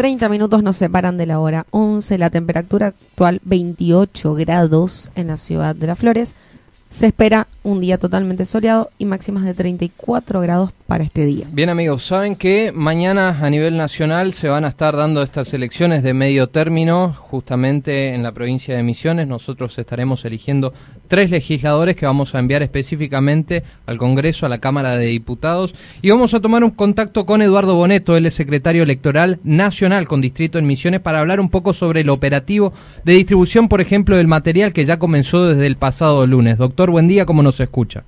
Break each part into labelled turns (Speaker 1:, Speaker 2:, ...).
Speaker 1: 30 minutos nos separan de la hora 11, la temperatura actual 28 grados en la ciudad de Las Flores. Se espera un día totalmente soleado y máximas de 34 grados para este día.
Speaker 2: Bien amigos, saben que mañana a nivel nacional se van a estar dando estas elecciones de medio término, justamente en la provincia de Misiones. Nosotros estaremos eligiendo tres legisladores que vamos a enviar específicamente al Congreso, a la Cámara de Diputados. Y vamos a tomar un contacto con Eduardo Boneto, él es secretario electoral nacional con distrito en Misiones, para hablar un poco sobre el operativo de distribución, por ejemplo, del material que ya comenzó desde el pasado lunes. Doctor, buen día, ¿cómo nos escucha?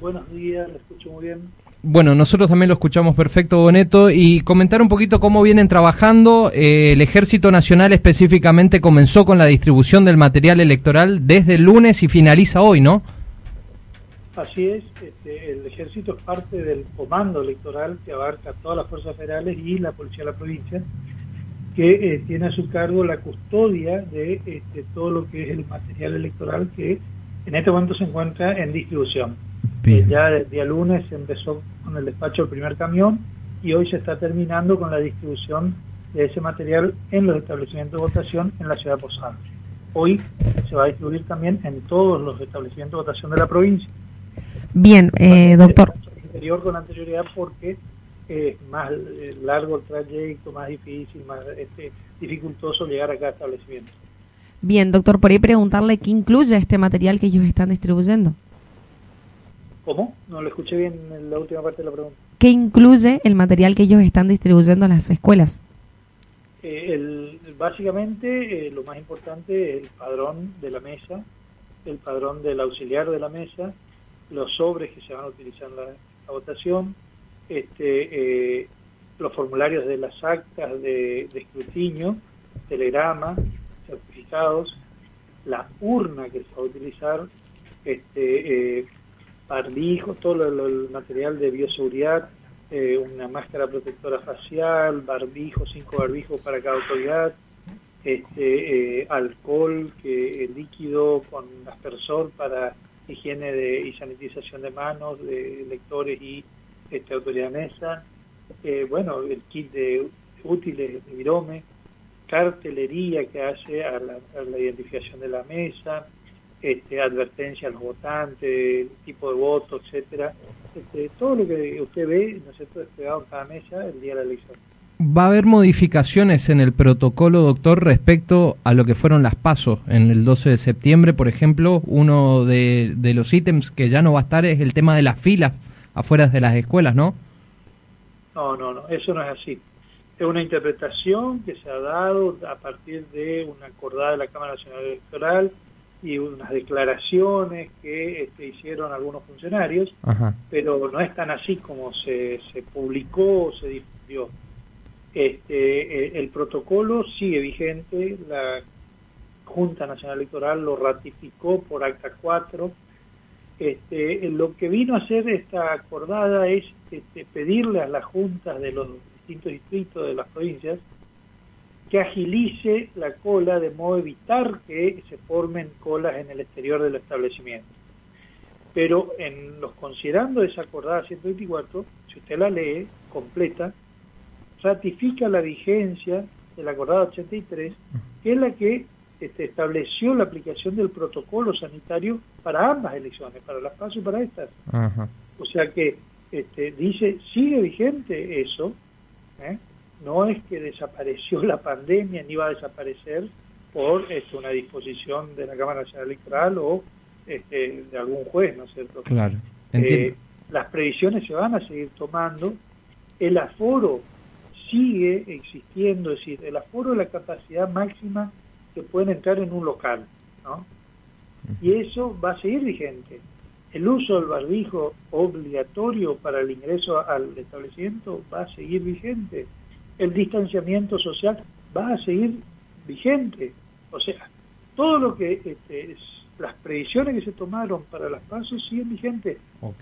Speaker 3: Buenos días, lo escucho muy bien.
Speaker 2: Bueno, nosotros también lo escuchamos perfecto, Boneto, y comentar un poquito cómo vienen trabajando. Eh, el Ejército Nacional específicamente comenzó con la distribución del material electoral desde el lunes y finaliza hoy, ¿no?
Speaker 3: Así es, este, el Ejército es parte del comando electoral que abarca todas las fuerzas federales y la Policía de la provincia, que eh, tiene a su cargo la custodia de este, todo lo que es el material electoral que en este momento se encuentra en distribución. ya el día lunes se empezó con el despacho del primer camión y hoy se está terminando con la distribución de ese material en los establecimientos de votación en la ciudad de Posada. Hoy se va a distribuir también en todos los establecimientos de votación de la provincia.
Speaker 1: Bien, eh, doctor.
Speaker 3: Interior con anterioridad porque es más eh, largo el trayecto, más difícil, más este, dificultoso llegar a cada establecimiento.
Speaker 1: Bien, doctor, por ahí preguntarle qué incluye este material que ellos están distribuyendo.
Speaker 3: ¿Cómo? No lo escuché bien en la última parte de la pregunta.
Speaker 1: ¿Qué incluye el material que ellos están distribuyendo a las escuelas?
Speaker 3: Eh, básicamente, eh, lo más importante es el padrón de la mesa, el padrón del auxiliar de la mesa, los sobres que se van a utilizar en la, votación, este, eh, los formularios de las actas de, de escrutinio, telegrama, certificados, la urna que se va a utilizar, este, eh, barbijo, todo el material de bioseguridad, eh, una máscara protectora facial, barbijo, cinco barbijos para cada autoridad, este, eh, alcohol, que líquido con aspersor para higiene de, y sanitización de manos de lectores y este, autoridad mesa, bueno, el kit de útiles de virome, cartelería que hace a la, identificación de la mesa, este, advertencia a los votantes, tipo de voto, etcétera, este, todo lo que usted ve, ¿no es desplegado en cada mesa el día de la elección.
Speaker 2: ¿Va a haber modificaciones en el protocolo, doctor, respecto a lo que fueron las pasos en el 12 de septiembre? Por ejemplo, uno de, de los ítems que ya no va a estar es el tema de las filas afuera de las escuelas, ¿no?
Speaker 3: No, no, no, eso no es así es una interpretación que se ha dado a partir de una acordada de la Cámara Nacional Electoral y unas declaraciones que este, hicieron algunos funcionarios, pero no es tan así como se, se publicó o se difundió. Este, el protocolo sigue vigente, la Junta Nacional Electoral lo ratificó por acta 4. Este, lo que vino a hacer esta acordada es este, pedirle a las juntas de los distintos distritos de las provincias, que agilice la cola de modo a evitar que se formen colas en el exterior del establecimiento. Pero en los considerando esa acordada 124, si usted la lee completa, ratifica la vigencia de la acordada 83, que es la que este, estableció la aplicación del protocolo sanitario para ambas elecciones, para las PASO y para estas. O sea que este, dice, sigue vigente eso, ¿eh? No es que desapareció la pandemia ni va a desaparecer por este, una disposición de la Cámara Nacional Electoral o este, de algún juez, ¿no es cierto?
Speaker 2: Claro.
Speaker 3: Eh, las previsiones se van a seguir tomando, el aforo sigue existiendo, es decir, el aforo es la capacidad máxima que pueden entrar en un local, ¿no? Y eso va a seguir vigente. El uso del barbijo obligatorio para el ingreso al establecimiento va a seguir vigente. El distanciamiento social va a seguir vigente. O sea, todo lo que este, las previsiones que se tomaron para las pasos siguen vigentes.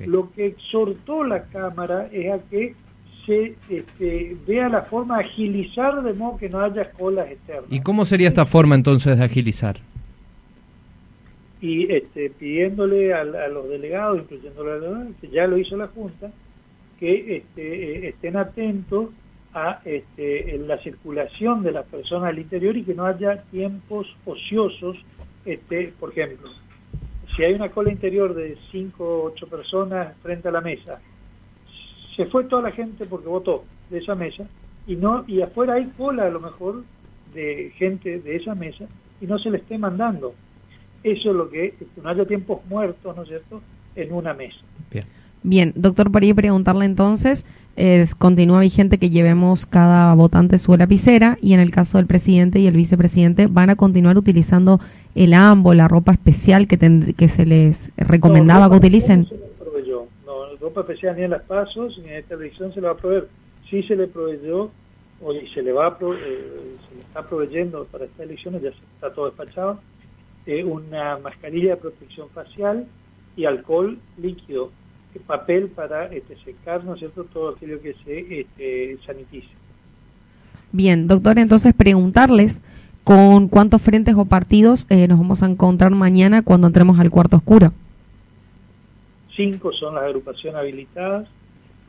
Speaker 3: Lo que exhortó la Cámara es a que se este, vea la forma de agilizar de modo que no haya colas externas.
Speaker 2: ¿Y cómo sería esta forma entonces de agilizar?
Speaker 3: Y este, pidiéndole a, los delegados, incluyendo a los que ya lo hizo la Junta, que este, eh, estén atentos a este, la circulación de las personas al interior y que no haya tiempos ociosos, este, por ejemplo, si hay una cola interior de 5 o 8 personas frente a la mesa, se fue toda la gente porque votó de esa mesa y no y afuera hay cola a lo mejor de gente de esa mesa y no se le esté mandando. Eso es lo que, que no haya tiempos muertos, ¿no es cierto?, en una mesa.
Speaker 1: Bien. Bien, doctor, para ir preguntarle entonces, es, continúa vigente que llevemos cada votante su lapicera y en el caso del presidente y el vicepresidente van a continuar utilizando el AMBO, la ropa especial que, que se les recomendaba que utilicen.
Speaker 3: No, ropa especial ni en las pasos ni en esta elección se le va a proveer. Sí se le proveyó o se le va a eh, se le está proveyendo para estas elecciones, ya está todo despachado, eh, una mascarilla de protección facial y alcohol líquido papel para este, secar, ¿no es cierto?, todo aquello que se este, sanitice.
Speaker 1: Bien, doctor, entonces preguntarles con cuántos frentes o partidos eh, nos vamos a encontrar mañana cuando entremos al cuarto oscuro.
Speaker 3: Cinco son las agrupaciones habilitadas,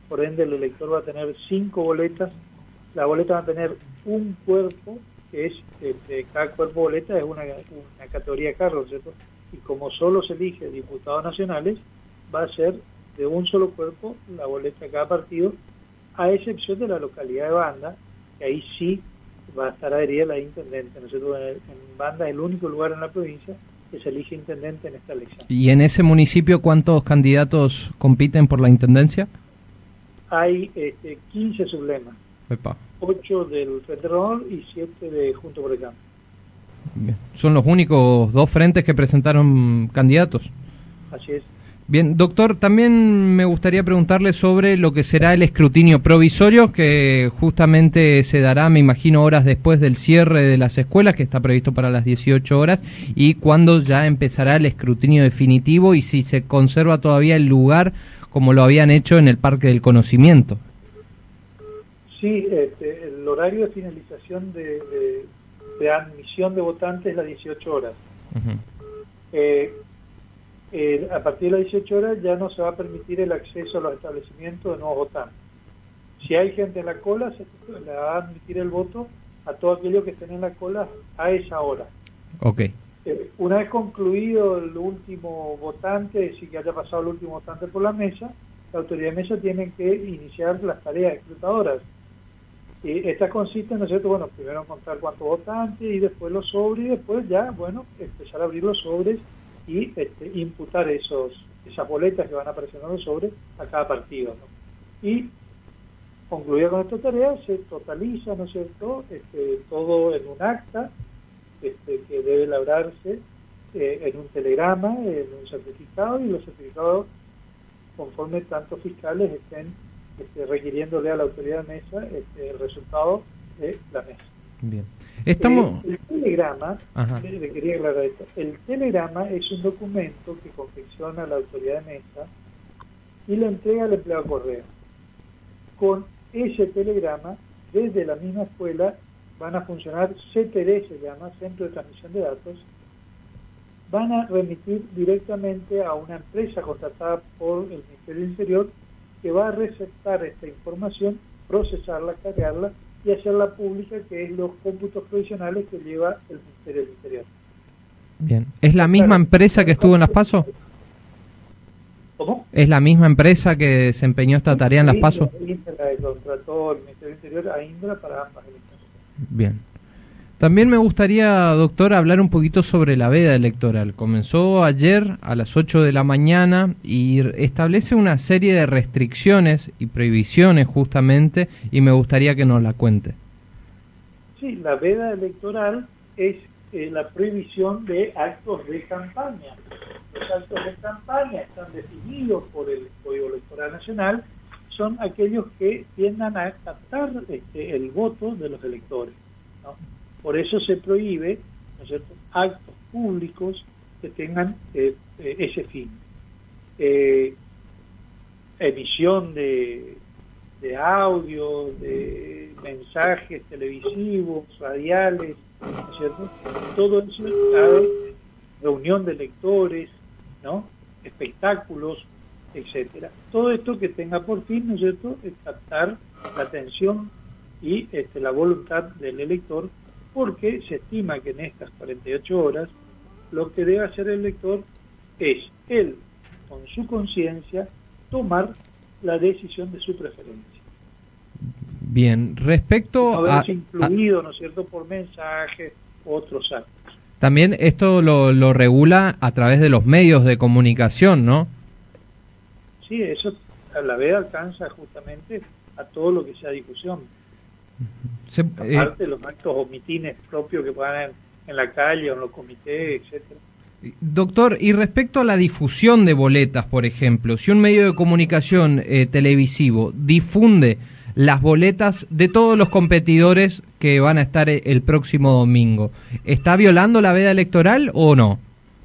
Speaker 3: por ende el elector va a tener cinco boletas, la boleta va a tener un cuerpo, que es, este, cada cuerpo boleta es una, una categoría de ¿cierto? Y como solo se elige diputados nacionales, va a ser de un solo cuerpo la boleta de cada partido, a excepción de la localidad de Banda, que ahí sí va a estar adherida la intendente. Nosotros en, Banda es el único lugar en la provincia que se elige intendente en esta elección.
Speaker 2: ¿Y en ese municipio cuántos candidatos compiten por la intendencia?
Speaker 3: Hay este, 15 sublemas. 8 del Frente y 7 de Junto por el Campo.
Speaker 2: ¿Son los únicos dos frentes que presentaron candidatos?
Speaker 3: Así es.
Speaker 2: Bien, doctor, también me gustaría preguntarle sobre lo que será el escrutinio provisorio, que justamente se dará, me imagino, horas después del cierre de las escuelas, que está previsto para las 18 horas, y cuándo ya empezará el escrutinio definitivo y si se conserva todavía el lugar como lo habían hecho en el Parque del Conocimiento.
Speaker 3: Sí, este, el horario de finalización de, admisión de votantes es las 18 horas. Eh, a partir de las 18 horas ya no se va a permitir el acceso a los establecimientos de nuevos votantes. Si hay gente en la cola, se le va a admitir el voto a todos aquellos que estén en la cola a esa hora.
Speaker 2: Ok.
Speaker 3: Eh, una vez concluido el último votante, es decir, que haya pasado el último votante por la mesa, la autoridad de mesa tiene que iniciar las tareas escrutadoras. Y esta consiste, ¿no es cierto? Bueno, primero contar cuántos votantes y después los sobres y después ya, bueno, empezar a abrir los sobres y este, imputar esos esas boletas que van apareciendo en los sobres a cada partido. Y concluida con esta tarea, se totaliza, ¿no es cierto?, este, todo en un acta este, que debe labrarse eh, en un telegrama, en un certificado, y los certificados, conforme tantos fiscales estén este, requiriéndole a la autoridad de mesa este, el resultado de la mesa.
Speaker 2: Bien. Estamos...
Speaker 3: el telegrama, quería aclarar esto, el telegrama es un documento que confecciona la autoridad de mesa y lo entrega al empleado correo. Con ese telegrama, desde la misma escuela, van a funcionar CTD, se llama Centro de Transmisión de Datos, van a remitir directamente a una empresa contratada por el Ministerio del Interior que va a receptar esta información, procesarla, cargarla y hacerla pública, que es los cómputos provisionales que lleva el Ministerio del Interior.
Speaker 2: Bien. ¿Es la misma empresa que estuvo en las PASO?
Speaker 3: ¿Cómo?
Speaker 2: ¿Es la misma empresa que desempeñó esta tarea en las PASO?
Speaker 3: Indra contrató el Ministerio del Interior a Indra para ambas elecciones.
Speaker 2: Bien. También me gustaría, doctor, hablar un poquito sobre la veda electoral. Comenzó ayer a las 8 de la mañana y establece una serie de restricciones y prohibiciones justamente y me gustaría que nos la cuente.
Speaker 3: Sí, la veda electoral es eh, la prohibición de actos de campaña. Los actos de campaña están definidos por el Código Electoral Nacional, son aquellos que tiendan a captar este, el voto de los electores. ¿No? Por eso se prohíbe actos públicos que tengan eh, eh, ese fin. Eh, emisión de, de audio, de mensajes televisivos, radiales, cierto? Todo eso, reunión de lectores, ¿no? espectáculos, etcétera. Todo esto que tenga por fin, ¿no es cierto?, captar la atención y este, la voluntad del elector, porque se estima que en estas 48 horas lo que debe hacer el elector es él, con su conciencia, tomar la decisión de su preferencia.
Speaker 2: Bien, respecto
Speaker 3: no a... incluido, ¿no es cierto?, por mensajes, otros actos.
Speaker 2: También esto lo, lo regula a través de los medios de comunicación, ¿no?
Speaker 3: Sí, eso a la vez alcanza justamente a todo lo que sea difusión. Eh, Aparte de los actos o mitines propios que puedan en, en la calle o en los comités, etcétera.
Speaker 2: Doctor, y respecto a la difusión de boletas, por ejemplo, si un medio de comunicación eh, televisivo difunde las boletas de todos los competidores que van a estar eh, el próximo domingo, ¿está violando la veda electoral o no?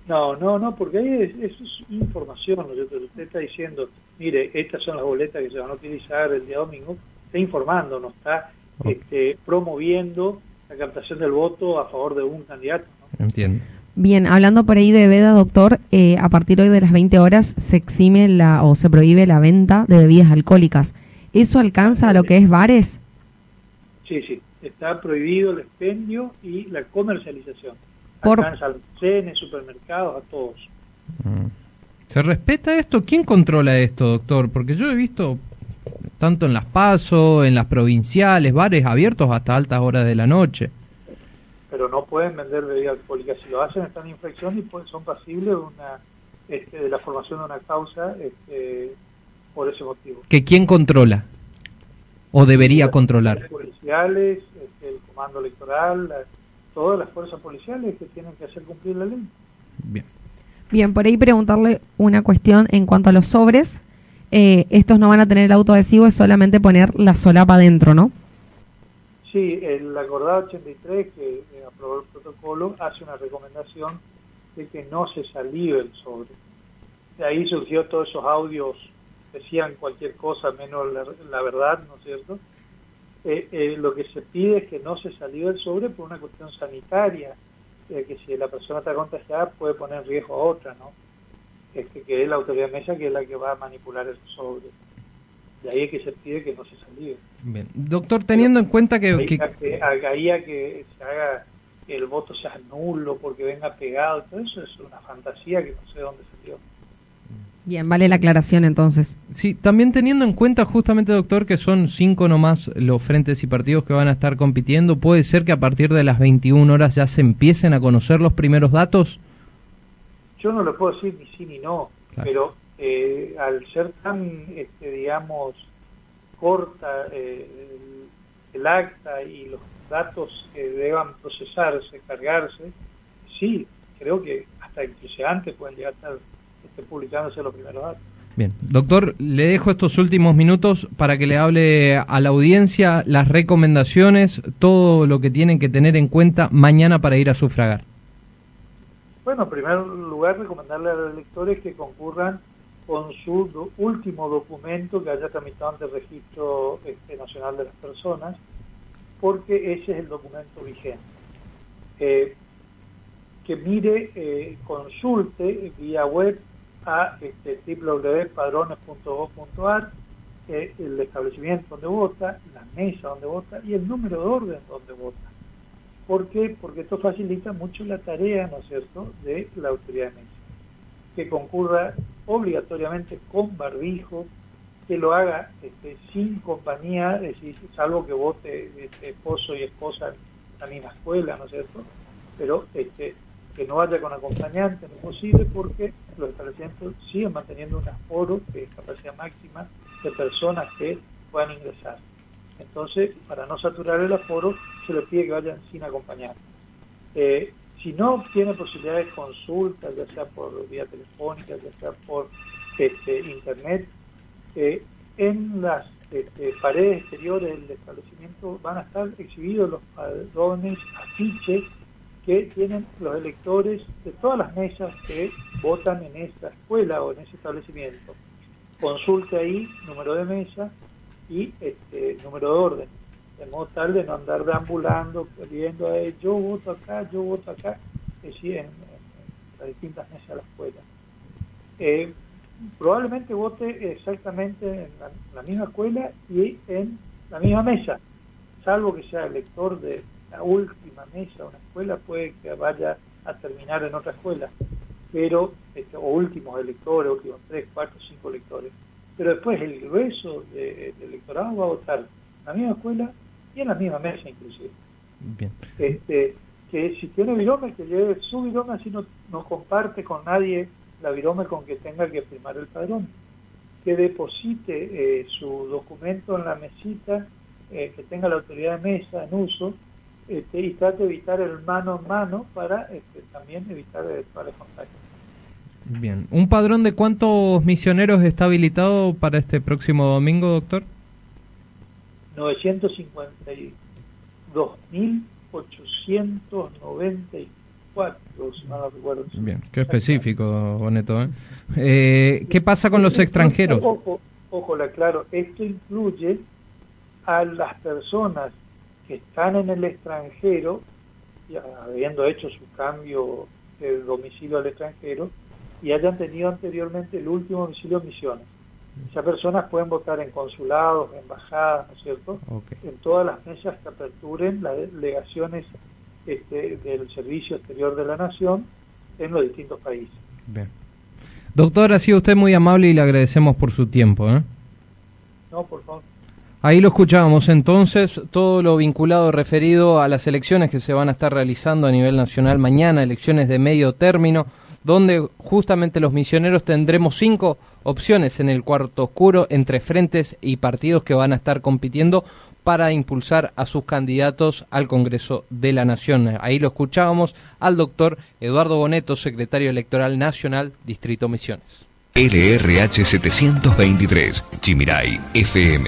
Speaker 3: No, no, no, porque ahí eso es información, Usted está diciendo, mire, estas son las boletas que se van a utilizar el día domingo, está informando, no está este, promoviendo la captación del voto a favor de un candidato.
Speaker 2: Entiendo.
Speaker 1: Bien, hablando por ahí de veda, doctor, eh, a partir hoy de las 20 horas se exime la o se prohíbe la venta de bebidas alcohólicas. ¿Eso alcanza a lo que es bares?
Speaker 3: Sí, sí, está prohibido el expendio y la comercialización. Por... Alcanza a los supermercados, a todos.
Speaker 2: Mm. ¿Se respeta esto? ¿Quién controla esto, doctor? Porque yo he visto tanto en las PASO, en las provinciales, bares abiertos hasta altas horas de la noche
Speaker 3: pero no pueden vender bebidas alcohólicas. Si lo hacen están en infracción y pues, son pasibles de, una, este, de la formación de una causa este, por ese motivo.
Speaker 2: ¿Que quién controla? ¿O debería controlar?
Speaker 3: Policiales, este, el comando electoral, todas las fuerzas policiales que tienen que hacer cumplir la ley.
Speaker 1: Bien. Bien, por ahí preguntarle una cuestión en cuanto a los sobres. Eh, estos no van a tener el autoadhesivo, es solamente poner la solapa adentro, ¿no?
Speaker 3: Sí, el acordado 83 que eh, aprobó el protocolo hace una recomendación de que no se salive el sobre. De ahí surgió todos esos audios, decían cualquier cosa menos la, verdad, ¿no es cierto? Eh, eh, lo que se pide es que no se salive el sobre por una cuestión sanitaria, que si la persona está contagiada puede poner en riesgo a otra, ¿no? Este, que es la autoridad mesa que es la que va a manipular el sobre. De ahí es que se pide que no se salive.
Speaker 2: Bien. Doctor, teniendo en cuenta que...
Speaker 3: que, que, que se haga que el voto sea nulo porque venga pegado, todo eso es una fantasía que no sé dónde salió.
Speaker 1: Bien, vale la aclaración entonces.
Speaker 2: Sí, también teniendo en cuenta justamente, doctor, que son cinco nomás los frentes y partidos que van a estar compitiendo, ¿puede ser que a partir de las 21 horas ya se empiecen a conocer los primeros datos?
Speaker 3: Yo no le puedo decir ni sí ni no, pero eh, al ser tan, este, digamos, corta eh, el, acta y los datos que deban procesarse, cargarse, sí, creo que hasta incluso antes pueden llegar a estar este, publicándose los primeros datos.
Speaker 2: Bien, doctor, le dejo estos últimos minutos para que le hable a la audiencia las recomendaciones, todo lo que tienen que tener en cuenta mañana para ir a sufragar.
Speaker 3: Bueno, en primer lugar, recomendarle a los electores que concurran con su último documento que haya tramitado ante el Registro este, Nacional de las Personas, porque ese es el documento vigente. Eh, que mire, eh, consulte vía web a este, www.padrones.gov.ar eh, el establecimiento donde vota, la mesa donde vota y el número de orden donde vota. ¿Por qué? Porque esto facilita mucho la tarea, ¿no es cierto?, de la autoridad de mesa. Que concurra obligatoriamente con barbijo, que lo haga este, sin compañía, es decir, salvo que vote este, esposo y esposa la misma escuela, ¿no es cierto? Pero este, que no vaya con acompañante, no es posible porque los establecimientos siguen manteniendo un aforo, es capacidad máxima, de personas que puedan ingresar. Entonces, para no saturar el aforo, se le pide que vayan sin acompañante. Eh, si no tiene posibilidades de consulta, ya sea por vía telefónica, ya sea por este, internet, eh, en las este, paredes exteriores del establecimiento van a estar exhibidos los padrones, afiches que tienen los electores de todas las mesas que votan en esta escuela o en ese establecimiento. Consulte ahí número de mesa y este, número de orden de modo tal de no andar deambulando, viendo, eh, yo voto acá, yo voto acá, es decir, en, las distintas mesas de la escuela. Eh, probablemente vote exactamente en la, misma escuela y en la misma mesa, salvo que sea elector de la última mesa de una escuela, puede que vaya a terminar en otra escuela, pero este, o últimos electores, últimos tres, cuatro, cinco electores. Pero después el grueso del electorado va a votar en la misma escuela y en la misma mesa inclusive. Bien. Este, que si tiene virome, que lleve su virome, así no, no comparte con nadie la virome con que tenga que firmar el padrón. Que deposite eh, su documento en la mesita, eh, que tenga la autoridad de mesa en uso, este, y trate de evitar el mano a mano para este, también evitar el contacto.
Speaker 2: Bien. ¿Un padrón de cuántos misioneros está habilitado para este próximo domingo, doctor?
Speaker 3: 952.894, si no recuerdo.
Speaker 2: Bien, qué específico, Boneto. ¿eh? ¿eh? qué pasa con los extranjeros?
Speaker 3: Ojo, ojo, la claro, esto incluye a las personas que están en el extranjero, habiendo hecho su cambio de domicilio al extranjero, y hayan tenido anteriormente el último domicilio en Misiones. Esas personas pueden votar en consulados, embajadas, ¿no es cierto? En todas las mesas que aperturen las delegaciones este, del Servicio Exterior de la Nación en los distintos países.
Speaker 2: Bien. Doctor, ha sido usted muy amable y le agradecemos por su tiempo. ¿eh?
Speaker 3: No, por favor.
Speaker 2: Ahí lo escuchábamos entonces, todo lo vinculado referido a las elecciones que se van a estar realizando a nivel nacional mañana, elecciones de medio término, donde justamente los misioneros tendremos cinco opciones en el cuarto oscuro entre frentes y partidos que van a estar compitiendo para impulsar a sus candidatos al Congreso de la Nación. Ahí lo escuchábamos al doctor Eduardo Boneto, secretario electoral nacional, Distrito Misiones.
Speaker 4: LRH 723, Chimiray, FM.